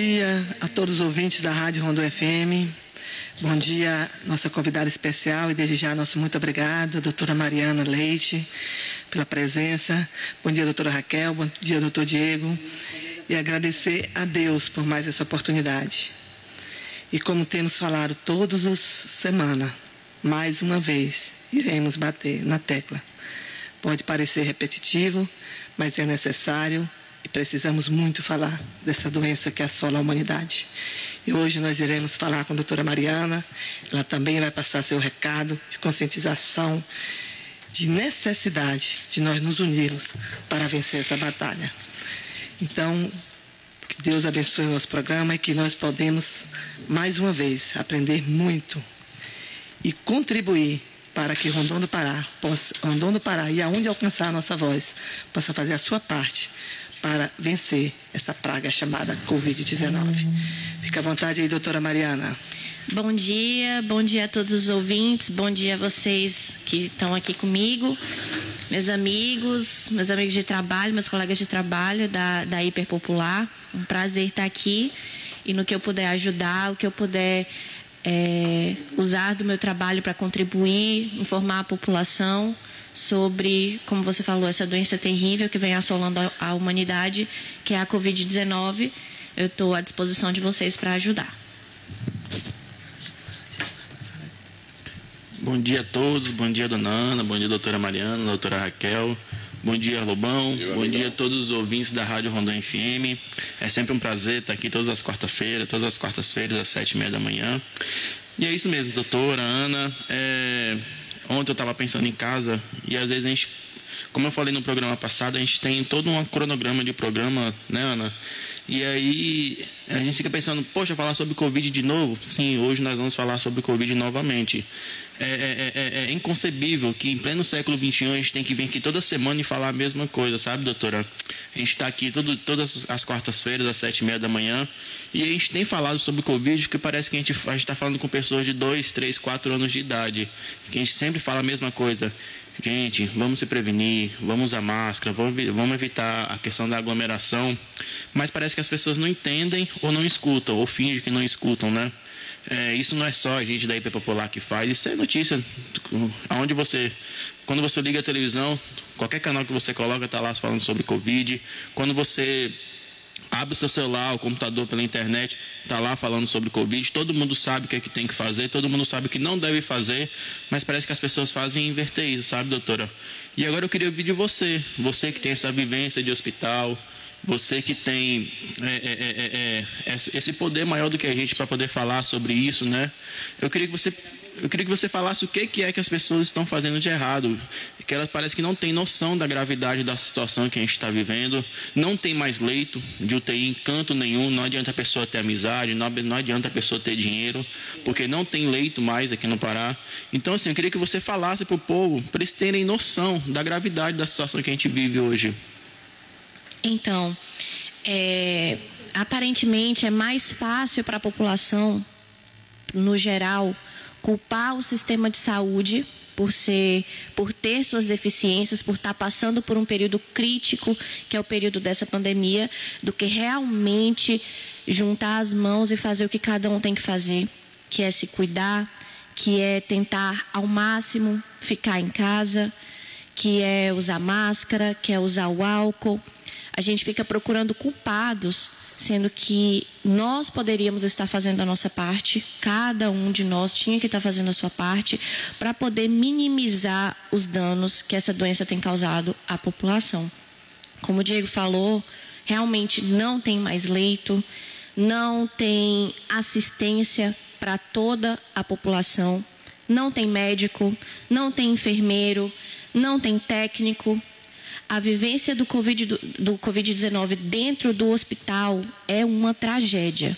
Bom dia a todos os ouvintes da Rádio Rondô FM. Bom dia, nossa convidada especial e desde já nosso muito obrigado, doutora Mariana Leite, pela presença. Bom dia, doutora Raquel. Bom dia, doutor Diego. E agradecer a Deus por mais essa oportunidade. E como temos falado todas as semanas, mais uma vez iremos bater na tecla. Pode parecer repetitivo, mas é necessário e precisamos muito falar dessa doença que assola a humanidade. E hoje nós iremos falar com a doutora Mariana. Ela também vai passar seu recado de conscientização, de necessidade de nós nos unirmos para vencer essa batalha. Então, que Deus abençoe o nosso programa e que nós podemos, mais uma vez, aprender muito e contribuir para que Rondon do Pará, possa, Rondon do Pará e aonde alcançar a nossa voz, possa fazer a sua parte para vencer essa praga chamada Covid-19. Fica à vontade aí, doutora Mariana. Bom dia, bom dia a todos os ouvintes, bom dia a vocês que estão aqui comigo, meus amigos, meus amigos de trabalho, meus colegas de trabalho da, da Hiperpopular. Um prazer estar aqui e no que eu puder ajudar, o que eu puder é, usar do meu trabalho para contribuir, informar a população sobre, como você falou, essa doença terrível que vem assolando a humanidade, que é a Covid-19. Eu estou à disposição de vocês para ajudar. Bom dia a todos, bom dia dona Ana, bom dia doutora Mariana, doutora Raquel, bom dia Lobão, bom dia a todos os ouvintes da Rádio Rondon FM. É sempre um prazer estar aqui todas as quarta-feiras, todas as quartas-feiras às sete e meia da manhã. E é isso mesmo, doutora Ana. É Ontem eu estava pensando em casa e às vezes a gente, como eu falei no programa passado, a gente tem todo um cronograma de programa, né, Ana? E aí a gente fica pensando, poxa, falar sobre Covid de novo? Sim, hoje nós vamos falar sobre Covid novamente. É, é, é, é inconcebível que em pleno século XXI a gente tem que vir aqui toda semana e falar a mesma coisa, sabe, doutora? A gente está aqui todo, todas as quartas-feiras, às sete e meia da manhã, e a gente tem falado sobre Covid, porque parece que a gente está falando com pessoas de dois, três, quatro anos de idade, que a gente sempre fala a mesma coisa. Gente, vamos se prevenir, vamos usar máscara, vamos, evitar a questão da aglomeração. Mas parece que as pessoas não entendem ou não escutam, ou fingem que não escutam, né? É, isso não é só a gente da IP Popular que faz, isso é notícia. Aonde você, quando você liga a televisão, qualquer canal que você coloca está lá falando sobre Covid. Quando você abre o seu celular, o computador pela internet, está lá falando sobre Covid, todo mundo sabe o que é que tem que fazer, todo mundo sabe o que não deve fazer, mas parece que as pessoas fazem inverter isso, sabe, doutora? E agora eu queria ouvir de você, você que tem essa vivência de hospital, você que tem é, é, é, esse poder maior do que a gente para poder falar sobre isso, né? Eu queria que você eu queria que você falasse o que, é que as pessoas estão fazendo de errado. Que elas parecem que não têm noção da gravidade da situação que a gente está vivendo. Não tem mais leito de UTI em canto nenhum. Não adianta a pessoa ter amizade, não, não adianta a pessoa ter dinheiro, porque não tem leito mais aqui no Pará. Então, assim, eu queria que você falasse para o povo, para eles terem noção da gravidade da situação que a gente vive hoje. Então, é, aparentemente é mais fácil para a população, no geral, culpar o sistema de saúde por ser, por ter suas deficiências, por estar passando por um período crítico, que é o período dessa pandemia, do que realmente juntar as mãos e fazer o que cada um tem que fazer, que é se cuidar, que é tentar ao máximo ficar em casa, que é usar máscara, que é usar o álcool. A gente fica procurando culpados sendo que nós poderíamos estar fazendo a nossa parte, cada um de nós tinha que estar fazendo a sua parte para poder minimizar os danos que essa doença tem causado à população. Como o Diego falou, realmente não tem mais leito, não tem assistência para toda a população, não tem médico, não tem enfermeiro, não tem técnico, a vivência do Covid-19 do, COVID dentro do hospital é uma tragédia.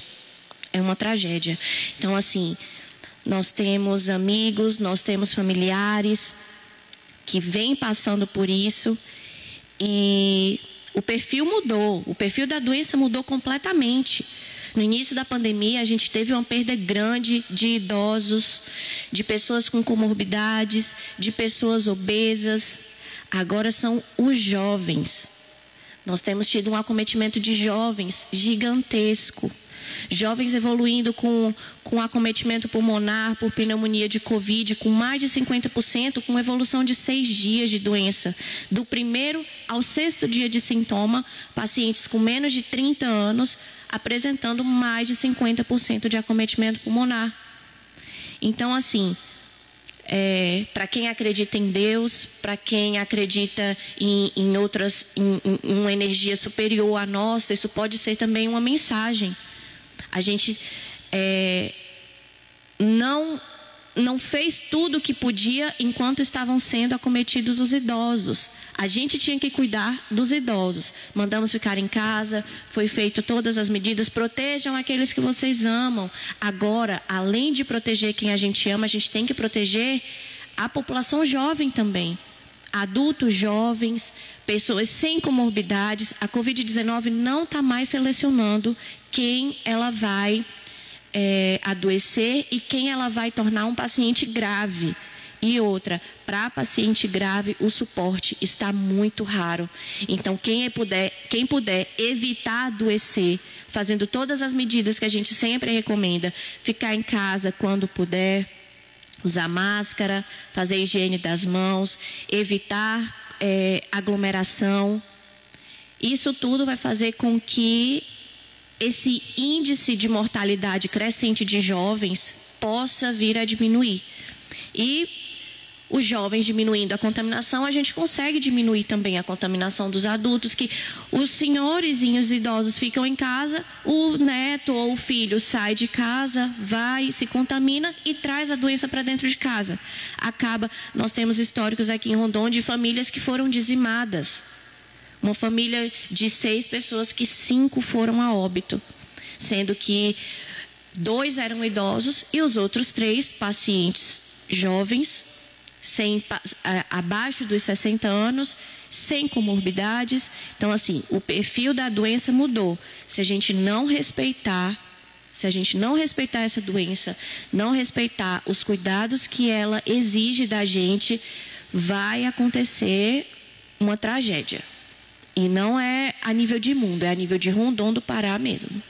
É uma tragédia. Então, assim, nós temos amigos, nós temos familiares que vêm passando por isso e o perfil mudou, o perfil da doença mudou completamente. No início da pandemia, a gente teve uma perda grande de idosos, de pessoas com comorbidades, de pessoas obesas, Agora são os jovens. Nós temos tido um acometimento de jovens gigantesco. jovens evoluindo com, com acometimento pulmonar por pneumonia de Covid, com mais de 50%, com evolução de seis dias de doença. Do primeiro ao sexto dia de sintoma, pacientes com menos de 30 anos apresentando mais de 50% de acometimento pulmonar. Então, assim, é, para quem acredita em Deus, para quem acredita em, em outras, em, em, uma energia superior à nossa, isso pode ser também uma mensagem. A gente é, não não fez tudo o que podia enquanto estavam sendo acometidos os idosos. A gente tinha que cuidar dos idosos. Mandamos ficar em casa, foi feito todas as medidas, protejam aqueles que vocês amam. Agora, além de proteger quem a gente ama, a gente tem que proteger a população jovem também. Adultos jovens, pessoas sem comorbidades. A Covid-19 não está mais selecionando quem ela vai é, adoecer e quem ela vai tornar um paciente grave. E outra, para paciente grave, o suporte está muito raro. Então, quem puder, quem puder evitar adoecer, fazendo todas as medidas que a gente sempre recomenda, ficar em casa quando puder, usar máscara, fazer higiene das mãos, evitar é, aglomeração. Isso tudo vai fazer com que esse índice de mortalidade crescente de jovens possa vir a diminuir. E os jovens diminuindo a contaminação, a gente consegue diminuir também a contaminação dos adultos, que os senhores e os idosos ficam em casa, o neto ou o filho sai de casa, vai, se contamina e traz a doença para dentro de casa. Acaba, nós temos históricos aqui em Rondon de famílias que foram dizimadas uma família de seis pessoas que cinco foram a óbito, sendo que dois eram idosos e os outros três pacientes jovens, sem, abaixo dos 60 anos, sem comorbidades. Então, assim, o perfil da doença mudou. Se a gente não respeitar, se a gente não respeitar essa doença, não respeitar os cuidados que ela exige da gente, vai acontecer uma tragédia. E não é a nível de mundo, é a nível de Rondon do Pará mesmo.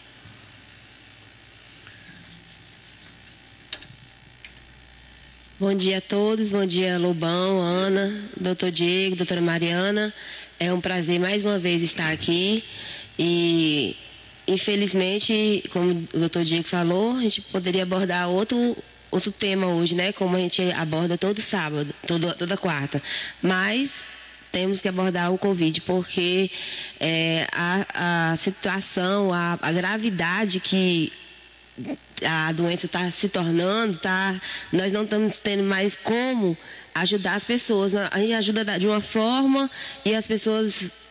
Bom dia a todos, bom dia Lobão, Ana, doutor Diego, doutora Mariana. É um prazer mais uma vez estar aqui e infelizmente, como o doutor Diego falou, a gente poderia abordar outro outro tema hoje, né? Como a gente aborda todo sábado, todo, toda quarta. Mas temos que abordar o Covid, porque é, a, a, situação, a, a gravidade que a doença está se tornando, tá, nós não estamos tendo mais como ajudar as pessoas. A gente ajuda de uma forma e as pessoas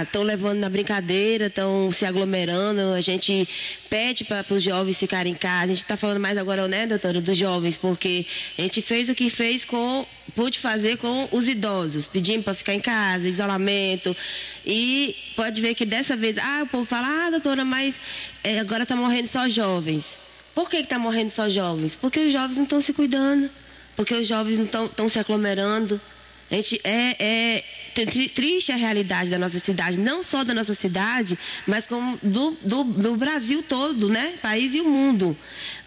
estão é, levando na brincadeira, estão se aglomerando. A gente pede para os jovens ficarem em casa. A gente está falando mais agora, né, doutora, dos jovens, porque a gente fez o que fez com, pôde fazer com os idosos, pedindo para ficar em casa, isolamento. E pode ver que dessa vez, ah, o povo fala, ah, doutora, mas é, agora está morrendo só jovens. Por que está morrendo só jovens? Porque os jovens não estão se cuidando, porque os jovens não estão se aglomerando. A gente é, é triste a realidade da nossa cidade, não só da nossa cidade, mas como do, do, do, Brasil todo, né? País e o mundo.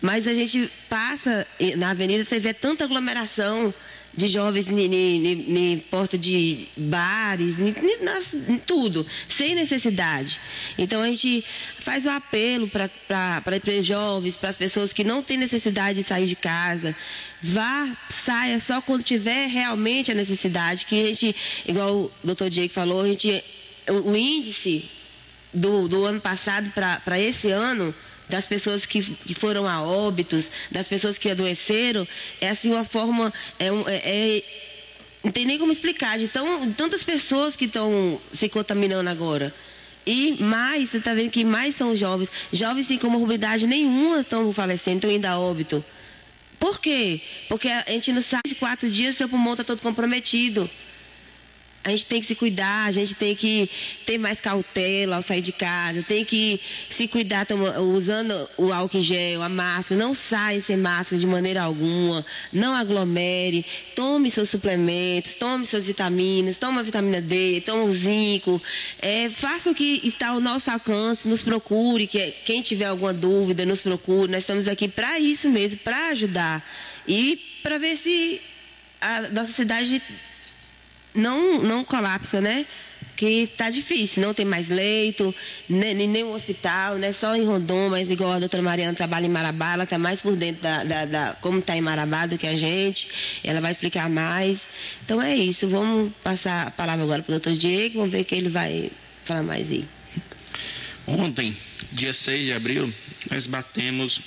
Mas a gente passa na avenida, você vê tanta aglomeração, de jovens em porta de bares, em tudo, sem necessidade. Então a gente faz um apelo para os jovens, para as pessoas que não têm necessidade de sair de casa. Vá, saia só quando tiver realmente a necessidade, que a gente, igual o doutor Diego falou, a gente, o, o índice do, do ano passado para esse ano das pessoas que, que foram a óbitos, das pessoas que adoeceram, é assim uma forma. É, é, é não tem nem como explicar, de tão, tantas pessoas que estão se contaminando agora. E mais, você está vendo que mais são jovens. Jovens sem comorbidade nenhuma estão falecendo, estão indo a óbito. Por quê? Porque a gente não sabe se quatro dias seu pulmão está todo comprometido. A gente tem que se cuidar, a gente tem que ter mais cautela ao sair de casa, tem que se cuidar usando o álcool em gel, a máscara, não saia sem máscara de maneira alguma, não aglomere, tome seus suplementos, tome suas vitaminas, tome a vitamina D, tome o zinco, é, faça o que está ao nosso alcance, nos procure, que, quem tiver alguma dúvida, nos procure, nós estamos aqui para isso mesmo, para ajudar e para ver se a nossa cidade não, não colapsa, né? Que está difícil, não tem mais leito, nem, nenhum hospital, né? Só em Rondon, mas igual a doutora Mariana trabalha em Marabá, ela está mais por dentro da, da, da como está em Marabá do que a gente. Ela vai explicar mais. Então é isso. Vamos passar a palavra agora para o doutor Diego, vamos ver que ele vai falar mais aí. Ontem, dia 6 de abril, nós batemos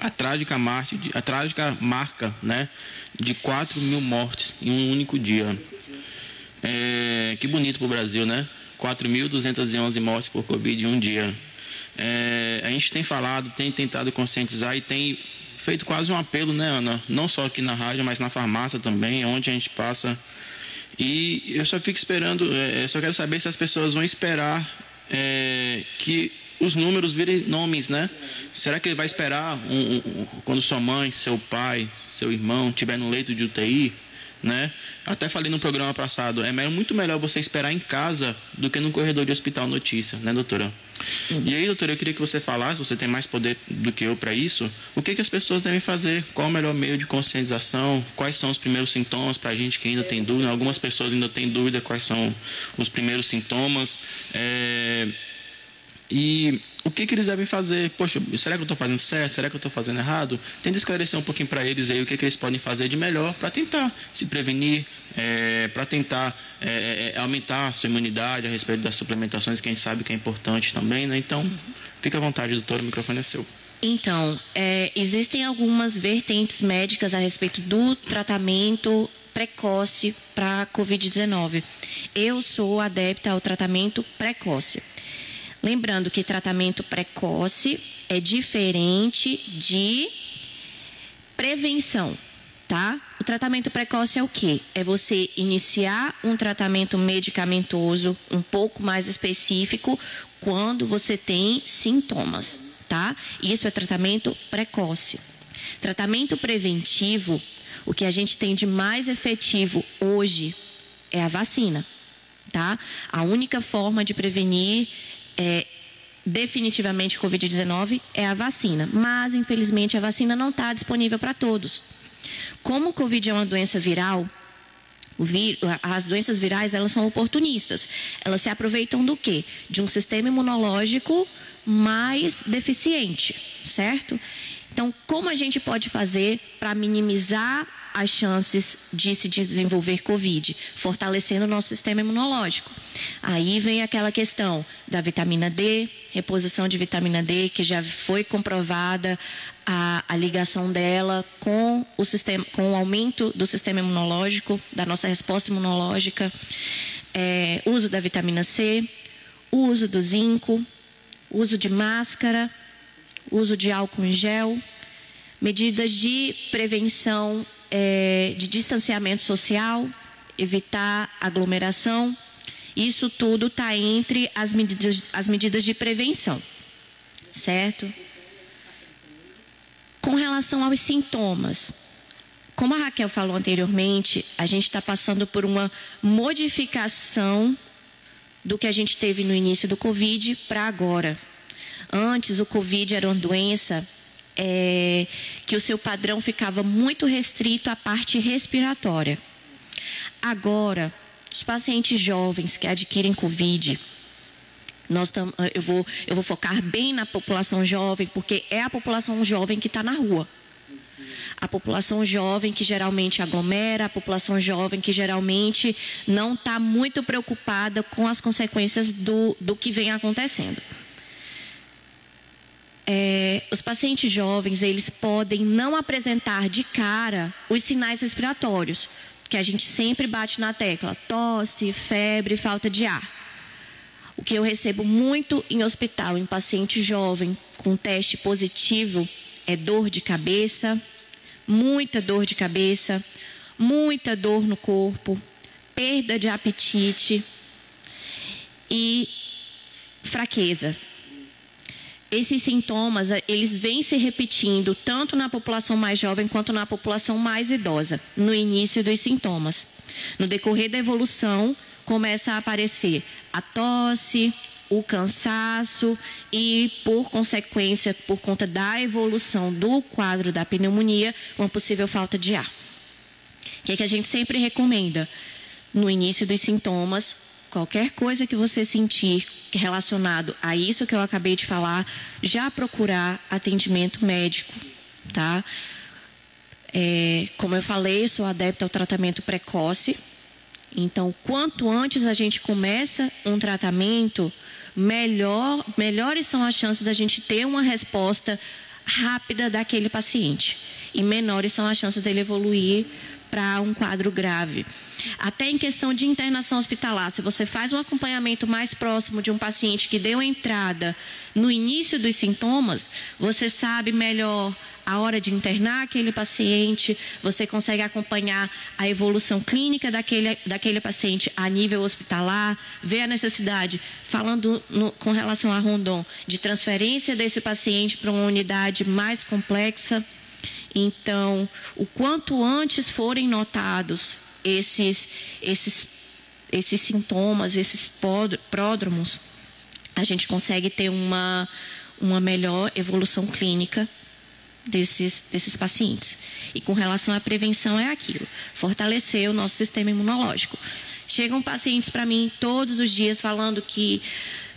a trágica, marcha, a trágica marca né, de 4 mil mortes em um único dia. É, que bonito para o Brasil, né? 4.211 mortes por Covid em um dia. É, a gente tem falado, tem tentado conscientizar e tem feito quase um apelo, né, Ana? Não só aqui na rádio, mas na farmácia também, onde a gente passa. E eu só fico esperando, é, só quero saber se as pessoas vão esperar é, que os números virem nomes, né? Será que ele vai esperar um, um, quando sua mãe, seu pai, seu irmão estiver no leito de UTI? Né? Até falei no programa passado, é muito melhor você esperar em casa do que no corredor de hospital notícia, né, doutora? Sim. E aí, doutora, eu queria que você falasse, você tem mais poder do que eu para isso, o que, que as pessoas devem fazer? Qual o melhor meio de conscientização? Quais são os primeiros sintomas para a gente que ainda tem dúvida? Algumas pessoas ainda têm dúvida quais são os primeiros sintomas. É... E o que, que eles devem fazer? Poxa, será que eu estou fazendo certo? Será que eu estou fazendo errado? Tenta esclarecer um pouquinho para eles aí o que, que eles podem fazer de melhor para tentar se prevenir, é, para tentar é, aumentar a sua imunidade a respeito das suplementações, que a gente sabe que é importante também, né? Então, fica à vontade, doutor, o microfone é seu. Então, é, existem algumas vertentes médicas a respeito do tratamento precoce para a Covid-19. Eu sou adepta ao tratamento precoce. Lembrando que tratamento precoce é diferente de prevenção, tá? O tratamento precoce é o quê? É você iniciar um tratamento medicamentoso um pouco mais específico quando você tem sintomas, tá? Isso é tratamento precoce. Tratamento preventivo, o que a gente tem de mais efetivo hoje é a vacina, tá? A única forma de prevenir é, definitivamente Covid-19 é a vacina. Mas, infelizmente, a vacina não está disponível para todos. Como o Covid é uma doença viral, as doenças virais elas são oportunistas. Elas se aproveitam do quê? De um sistema imunológico mais deficiente, certo? Então, como a gente pode fazer para minimizar as chances de se desenvolver Covid, fortalecendo o nosso sistema imunológico. Aí vem aquela questão da vitamina D, reposição de vitamina D, que já foi comprovada a, a ligação dela com o, sistema, com o aumento do sistema imunológico, da nossa resposta imunológica, é, uso da vitamina C, uso do zinco, uso de máscara, uso de álcool em gel, medidas de prevenção é, de distanciamento social, evitar aglomeração. Isso tudo está entre as medidas, as medidas de prevenção, certo? Com relação aos sintomas, como a Raquel falou anteriormente, a gente está passando por uma modificação do que a gente teve no início do Covid para agora. Antes, o Covid era uma doença é, que o seu padrão ficava muito restrito à parte respiratória. Agora, os pacientes jovens que adquirem Covid, nós tam, eu, vou, eu vou focar bem na população jovem, porque é a população jovem que está na rua. A população jovem que geralmente aglomera, a população jovem que geralmente não está muito preocupada com as consequências do, do que vem acontecendo é, os pacientes jovens eles podem não apresentar de cara os sinais respiratórios, que a gente sempre bate na tecla: tosse, febre, falta de ar. O que eu recebo muito em hospital, em paciente jovem com teste positivo, é dor de cabeça, muita dor de cabeça, muita dor no corpo, perda de apetite e fraqueza. Esses sintomas, eles vêm se repetindo tanto na população mais jovem quanto na população mais idosa, no início dos sintomas. No decorrer da evolução, começa a aparecer a tosse, o cansaço e, por consequência, por conta da evolução do quadro da pneumonia, uma possível falta de ar. O que, é que a gente sempre recomenda? No início dos sintomas, qualquer coisa que você sentir relacionado a isso que eu acabei de falar, já procurar atendimento médico, tá? É, como eu falei, sou adepta ao tratamento precoce. Então, quanto antes a gente começa um tratamento, melhor, melhores são as chances da gente ter uma resposta rápida daquele paciente. E menores são as chances dele evoluir para um quadro grave. Até em questão de internação hospitalar, se você faz um acompanhamento mais próximo de um paciente que deu entrada no início dos sintomas, você sabe melhor a hora de internar aquele paciente, você consegue acompanhar a evolução clínica daquele, daquele paciente a nível hospitalar, ver a necessidade, falando no, com relação a Rondon, de transferência desse paciente para uma unidade mais complexa. Então, o quanto antes forem notados esses, esses, esses sintomas, esses pródromos, a gente consegue ter uma, uma melhor evolução clínica desses, desses pacientes. E com relação à prevenção, é aquilo: fortalecer o nosso sistema imunológico. Chegam pacientes para mim todos os dias falando que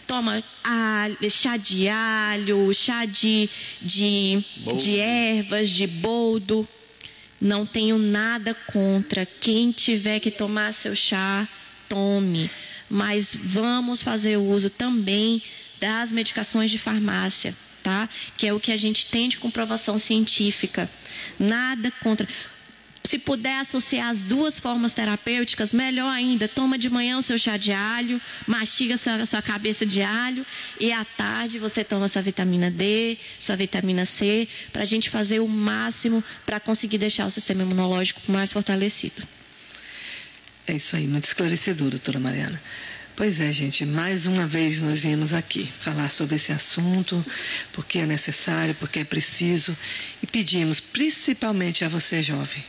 toma alho, chá de alho, chá de, de, de ervas, de boldo. Não tenho nada contra. Quem tiver que tomar seu chá, tome. Mas vamos fazer uso também das medicações de farmácia, tá? Que é o que a gente tem de comprovação científica. Nada contra. Se puder associar as duas formas terapêuticas, melhor ainda. Toma de manhã o seu chá de alho, mastiga sua, sua cabeça de alho e à tarde você toma sua vitamina D, sua vitamina C, para a gente fazer o máximo para conseguir deixar o sistema imunológico mais fortalecido. É isso aí, muito esclarecedor, doutora Mariana. Pois é, gente, mais uma vez nós viemos aqui falar sobre esse assunto, porque é necessário, porque é preciso, e pedimos principalmente a você, jovem,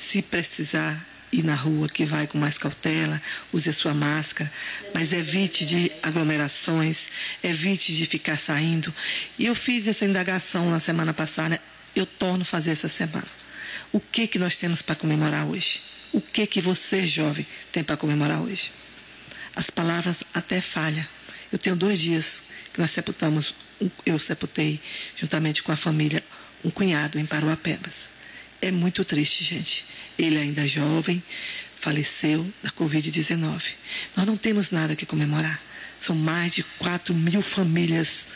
se precisar ir na rua, que vai com mais cautela, use a sua máscara, mas evite de aglomerações, evite de ficar saindo. E eu fiz essa indagação na semana passada, eu torno a fazer essa semana. O que que nós temos para comemorar hoje? O que que você, jovem, tem para comemorar hoje? As palavras até falham. Eu tenho dois dias que nós sepultamos, eu sepultei, juntamente com a família, um cunhado em Paruapebas. É muito triste, gente. Ele ainda jovem, faleceu da Covid-19. Nós não temos nada que comemorar. São mais de 4 mil famílias,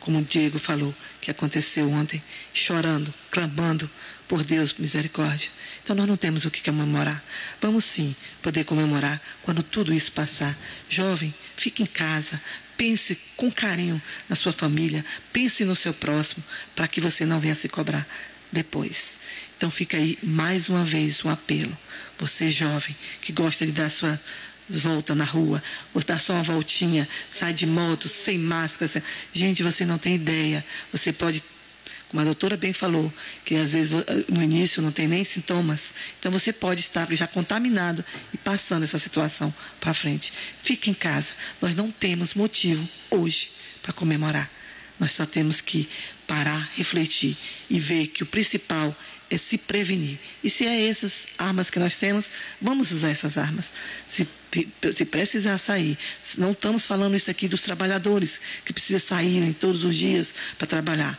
como o Diego falou, que aconteceu ontem, chorando, clamando por Deus, misericórdia. Então nós não temos o que comemorar. Vamos sim poder comemorar quando tudo isso passar. Jovem, fique em casa, pense com carinho na sua família, pense no seu próximo, para que você não venha se cobrar depois. Então fica aí mais uma vez um apelo. Você jovem que gosta de dar sua volta na rua, ou dar só uma voltinha, sai de moto, sem máscara. Sem... Gente, você não tem ideia. Você pode, como a doutora bem falou, que às vezes no início não tem nem sintomas. Então você pode estar já contaminado e passando essa situação para frente. Fique em casa. Nós não temos motivo hoje para comemorar. Nós só temos que parar, refletir e ver que o principal é se prevenir. E se é essas armas que nós temos, vamos usar essas armas. Se, se precisar sair, não estamos falando isso aqui dos trabalhadores que precisam sair todos os dias para trabalhar.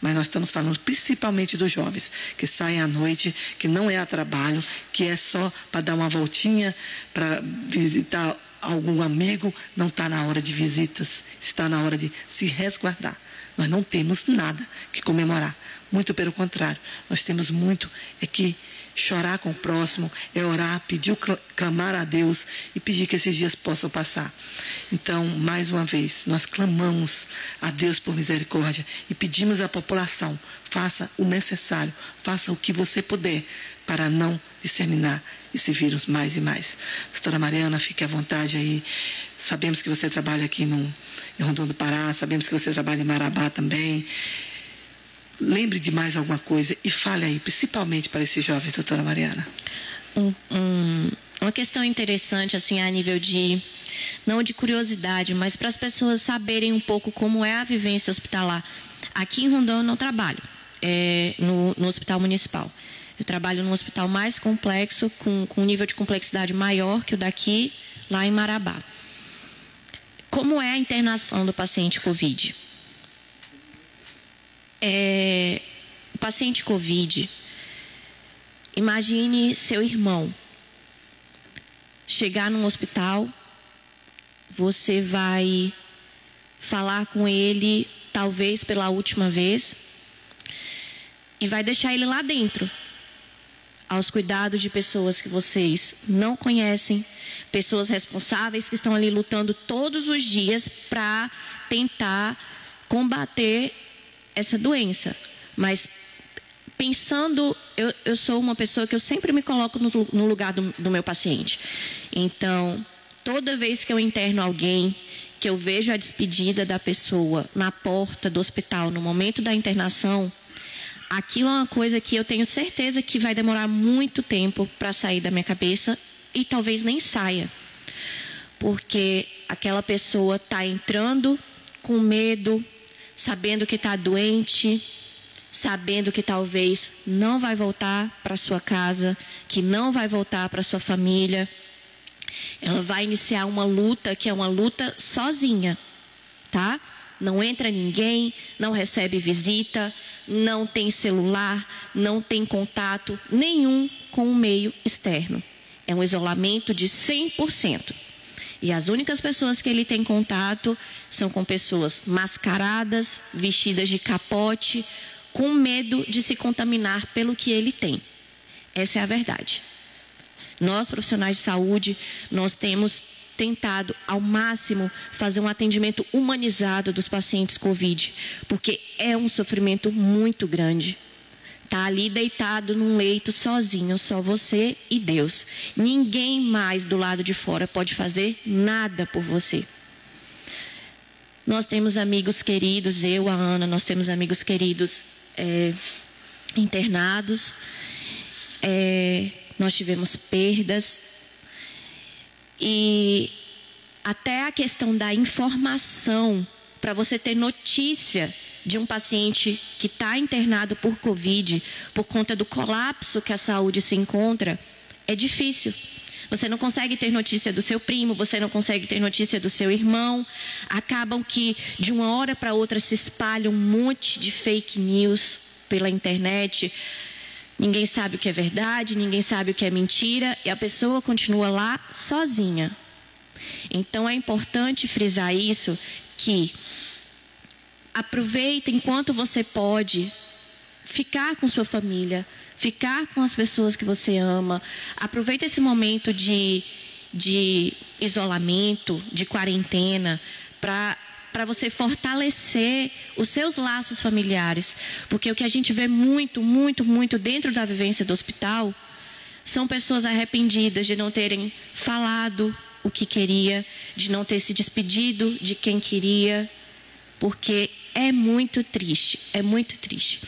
Mas nós estamos falando principalmente dos jovens que saem à noite, que não é a trabalho, que é só para dar uma voltinha, para visitar algum amigo. Não está na hora de visitas, está na hora de se resguardar. Nós não temos nada que comemorar. Muito pelo contrário, nós temos muito é que chorar com o próximo, é orar, pedir, clamar a Deus e pedir que esses dias possam passar. Então, mais uma vez, nós clamamos a Deus por misericórdia e pedimos à população: faça o necessário, faça o que você puder para não disseminar esse vírus mais e mais. Doutora Mariana, fique à vontade aí. Sabemos que você trabalha aqui no, em Rondônia do Pará, sabemos que você trabalha em Marabá também. Lembre de mais alguma coisa e fale aí, principalmente para esses jovens, doutora Mariana. Um, um, uma questão interessante, assim, a nível de, não de curiosidade, mas para as pessoas saberem um pouco como é a vivência hospitalar. Aqui em Rondônia eu não trabalho, é, no, no hospital municipal. Eu trabalho num hospital mais complexo, com, com um nível de complexidade maior que o daqui, lá em Marabá. Como é a internação do paciente COVID? É, o paciente COVID, imagine seu irmão chegar num hospital, você vai falar com ele, talvez pela última vez, e vai deixar ele lá dentro aos cuidados de pessoas que vocês não conhecem, pessoas responsáveis que estão ali lutando todos os dias para tentar combater essa doença. Mas pensando, eu, eu, sou uma pessoa que eu sempre me coloco no, no lugar do, do meu paciente. Então, toda vez que eu interno alguém, que eu vejo a despedida da pessoa na porta do hospital, no momento da internação, aquilo é uma coisa que eu tenho certeza que vai demorar muito tempo para sair da minha cabeça e talvez nem saia. Porque aquela pessoa está entrando com medo, sabendo que está doente, sabendo que talvez não vai voltar para sua casa, que não vai voltar para sua família. Ela vai iniciar uma luta que é uma luta sozinha, tá? Não entra ninguém, não recebe visita, não tem celular, não tem contato nenhum com o meio externo. É um isolamento de 100%. E as únicas pessoas que ele tem contato são com pessoas mascaradas, vestidas de capote, com medo de se contaminar pelo que ele tem. Essa é a verdade. Nós, profissionais de saúde, nós temos tentado ao máximo fazer um atendimento humanizado dos pacientes COVID, porque é um sofrimento muito grande. Tá ali deitado num leito sozinho, só você e Deus. Ninguém mais do lado de fora pode fazer nada por você. Nós temos amigos queridos, eu, a Ana, nós temos amigos queridos é, internados. É, nós tivemos perdas, e até a questão da informação, para você ter notícia de um paciente que está internado por Covid, por conta do colapso que a saúde se encontra, é difícil. Você não consegue ter notícia do seu primo, você não consegue ter notícia do seu irmão. Acabam que de uma hora para outra se espalha um monte de fake news pela internet. Ninguém sabe o que é verdade, ninguém sabe o que é mentira e a pessoa continua lá sozinha. Então é importante frisar isso que aproveita enquanto você pode ficar com sua família, ficar com as pessoas que você ama. Aproveita esse momento de, de isolamento, de quarentena, para para você fortalecer os seus laços familiares. Porque o que a gente vê muito, muito, muito dentro da vivência do hospital são pessoas arrependidas de não terem falado o que queria, de não ter se despedido de quem queria, porque é muito triste, é muito triste.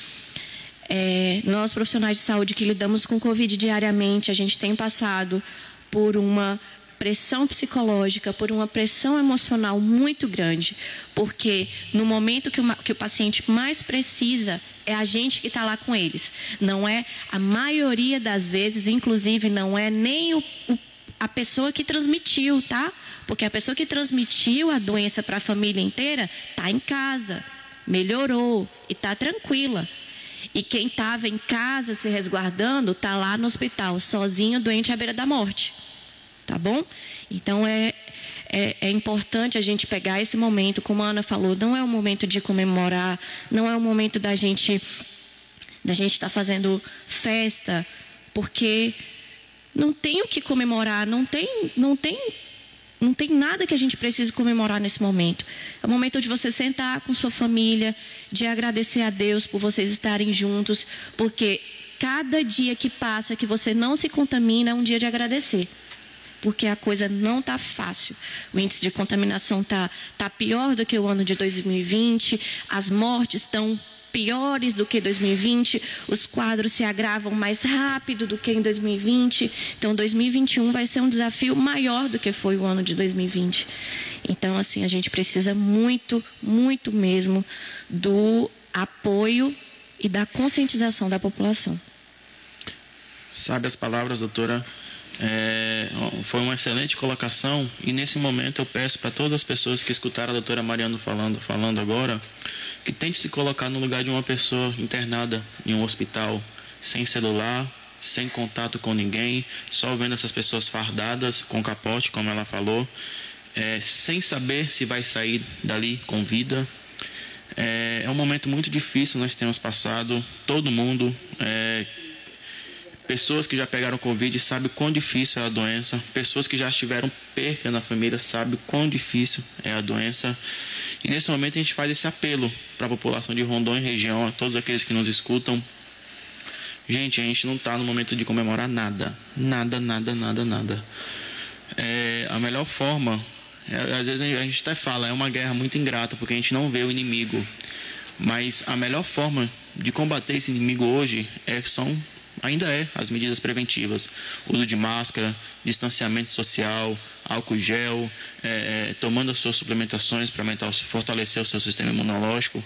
É, nós, profissionais de saúde que lidamos com Covid diariamente, a gente tem passado por uma pressão psicológica, por uma pressão emocional muito grande, porque no momento que, uma, que o paciente mais precisa, é a gente que está lá com eles. Não é, a maioria das vezes, inclusive, não é nem o, o, a pessoa que transmitiu, tá? Porque a pessoa que transmitiu a doença para a família inteira está em casa, melhorou e está tranquila. E quem estava em casa se resguardando está lá no hospital, sozinho, doente à beira da morte tá bom? Então é, é, é, importante a gente pegar esse momento, como a Ana falou, não é o momento de comemorar, não é o momento da gente da gente estar tá fazendo festa, porque não tem o que comemorar, não tem, não tem, não tem nada que a gente precise comemorar nesse momento. É o momento de você sentar com sua família, de agradecer a Deus por vocês estarem juntos, porque cada dia que passa que você não se contamina é um dia de agradecer. Porque a coisa não está fácil. O índice de contaminação está tá pior do que o ano de 2020, as mortes estão piores do que 2020, os quadros se agravam mais rápido do que em 2020. Então, 2021 vai ser um desafio maior do que foi o ano de 2020. Então, assim, a gente precisa muito, muito mesmo do apoio e da conscientização da população. Sabe as palavras, doutora? É, foi uma excelente colocação e nesse momento eu peço para todas as pessoas que escutaram a doutora Mariano falando, falando agora que tente se colocar no lugar de uma pessoa internada em um hospital, sem celular, sem contato com ninguém, só vendo essas pessoas fardadas com capote, como ela falou, é, sem saber se vai sair dali com vida. É, é, um momento muito difícil nós temos passado, todo mundo. É, pessoas que já pegaram Covid sabem quão difícil é a doença. Pessoas que já tiveram perca na família sabem quão difícil é a doença. E nesse momento a gente faz esse apelo para a população de Rondônia e região, a todos aqueles que nos escutam. Gente, a gente não está no momento de comemorar nada. Nada, nada, nada, nada. É, a melhor forma, é, às vezes a gente até fala, é uma guerra muito ingrata, porque a gente não vê o inimigo. Mas a melhor forma de combater esse inimigo hoje é, são ainda é as medidas preventivas. Uso de máscara, distanciamento social, álcool gel, é, é, tomando as suas suplementações para fortalecer o seu sistema imunológico.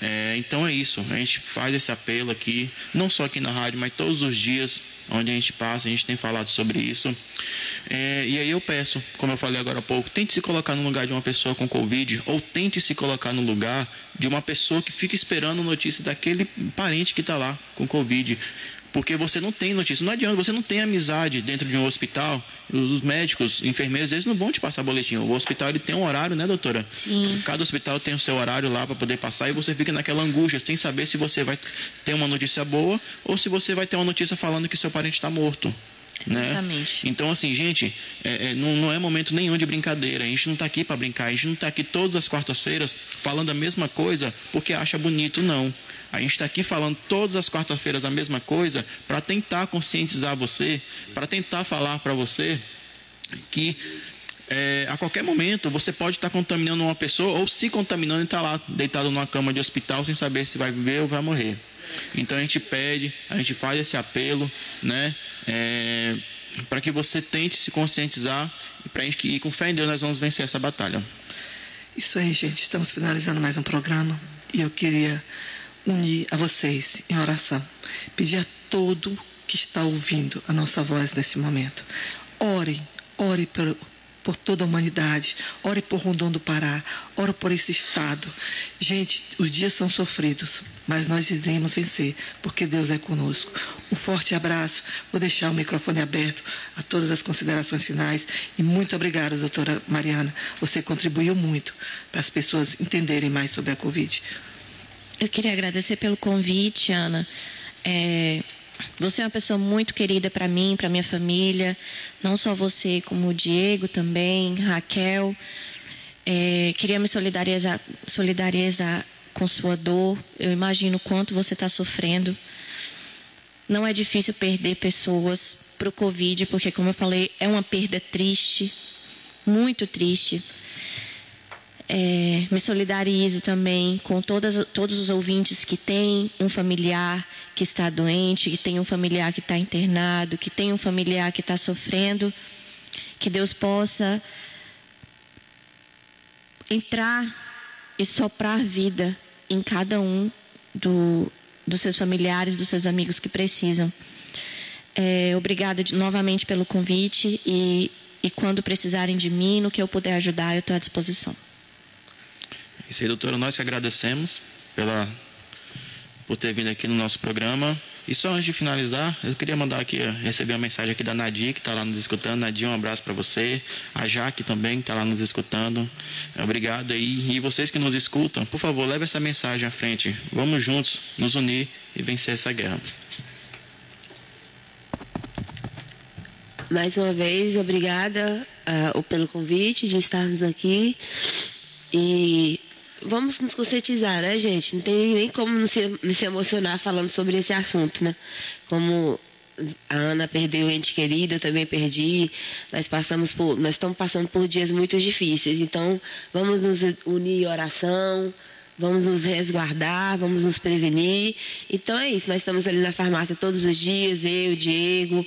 É, então é isso, a gente faz esse apelo aqui, não só aqui na rádio, mas todos os dias onde a gente passa, a gente tem falado sobre isso. É, e aí eu peço, como eu falei agora há pouco, tente se colocar no lugar de uma pessoa com Covid, ou tente se colocar no lugar de uma pessoa que fica esperando notícia daquele parente que está lá com Covid. Porque você não tem notícia. Não adianta, você não tem amizade dentro de um hospital. Os médicos, enfermeiros, eles não vão te passar boletim. O hospital ele tem um horário, né, doutora? Sim. Cada hospital tem o seu horário lá para poder passar e você fica naquela angústia, sem saber se você vai ter uma notícia boa ou se você vai ter uma notícia falando que seu parente está morto. Né? Exatamente. Né? Então, assim, gente, é, é, não, não, é momento nenhum de brincadeira. A gente não está aqui para brincar. A gente não está aqui todas as quartas-feiras falando a mesma coisa porque acha bonito, não. A gente está aqui falando todas as quartas-feiras a mesma coisa para tentar conscientizar você, para tentar falar para você que é, a qualquer momento você pode estar tá contaminando uma pessoa ou se contaminando e estar tá lá deitado numa cama de hospital sem saber se vai viver ou vai morrer. Então a gente pede, a gente faz esse apelo, né? É, para que você tente se conscientizar e para que e com fé em Deus nós vamos vencer essa batalha. Isso aí, gente. Estamos finalizando mais um programa e eu queria unir a vocês em oração. Pedir a todo que está ouvindo a nossa voz nesse momento. Ore, ore por, por toda a humanidade, ore por Rondon do Pará, ore por esse estado. Gente, os dias são sofridos, mas nós iremos vencer, porque Deus é conosco. Um forte abraço. Vou deixar o microfone aberto a todas as considerações finais. E muito obrigada, doutora Mariana. Você contribuiu muito para as pessoas entenderem mais sobre a Covid. Eu queria agradecer pelo convite, Ana. É, você é uma pessoa muito querida para mim, para minha família. Não só você, como o Diego também, Raquel. É, queria me solidarizar, solidarizar com sua dor. Eu imagino quanto você está sofrendo. Não é difícil perder pessoas para o Covid, porque, como eu falei, é uma perda triste, muito triste. É, me solidarizo também com todas, todos os ouvintes que têm um familiar que está doente, que tem um familiar que está internado, que tem um familiar que está sofrendo. Que Deus possa entrar e soprar vida em cada um do, dos seus familiares, dos seus amigos que precisam. É, obrigada de, novamente pelo convite e, e quando precisarem de mim, no que eu puder ajudar, eu estou à disposição. Isso aí, doutora, nós que agradecemos pela, por ter vindo aqui no nosso programa. E só antes de finalizar, eu queria mandar aqui, receber uma mensagem aqui da Nadia, que está lá nos escutando. Nadia, um abraço para você. A Jaque também, que está lá nos escutando. Obrigado aí. E vocês que nos escutam, por favor, leve essa mensagem à frente. Vamos juntos nos unir e vencer essa guerra. Mais uma vez, obrigada uh, pelo convite de estarmos aqui. E vamos nos conscientizar, né, gente? Não tem nem como não se, não se emocionar falando sobre esse assunto, né? Como a Ana perdeu o ente querido, eu também perdi. Nós passamos por, nós estamos passando por dias muito difíceis. Então, vamos nos unir em oração, vamos nos resguardar, vamos nos prevenir. Então é isso. Nós estamos ali na farmácia todos os dias, eu, Diego,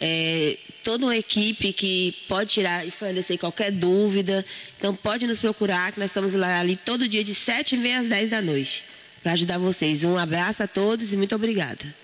é, toda uma equipe que pode tirar, esclarecer qualquer dúvida. Então pode nos procurar, que nós estamos lá ali todo dia de 7 e meia às 10 da noite para ajudar vocês. Um abraço a todos e muito obrigada.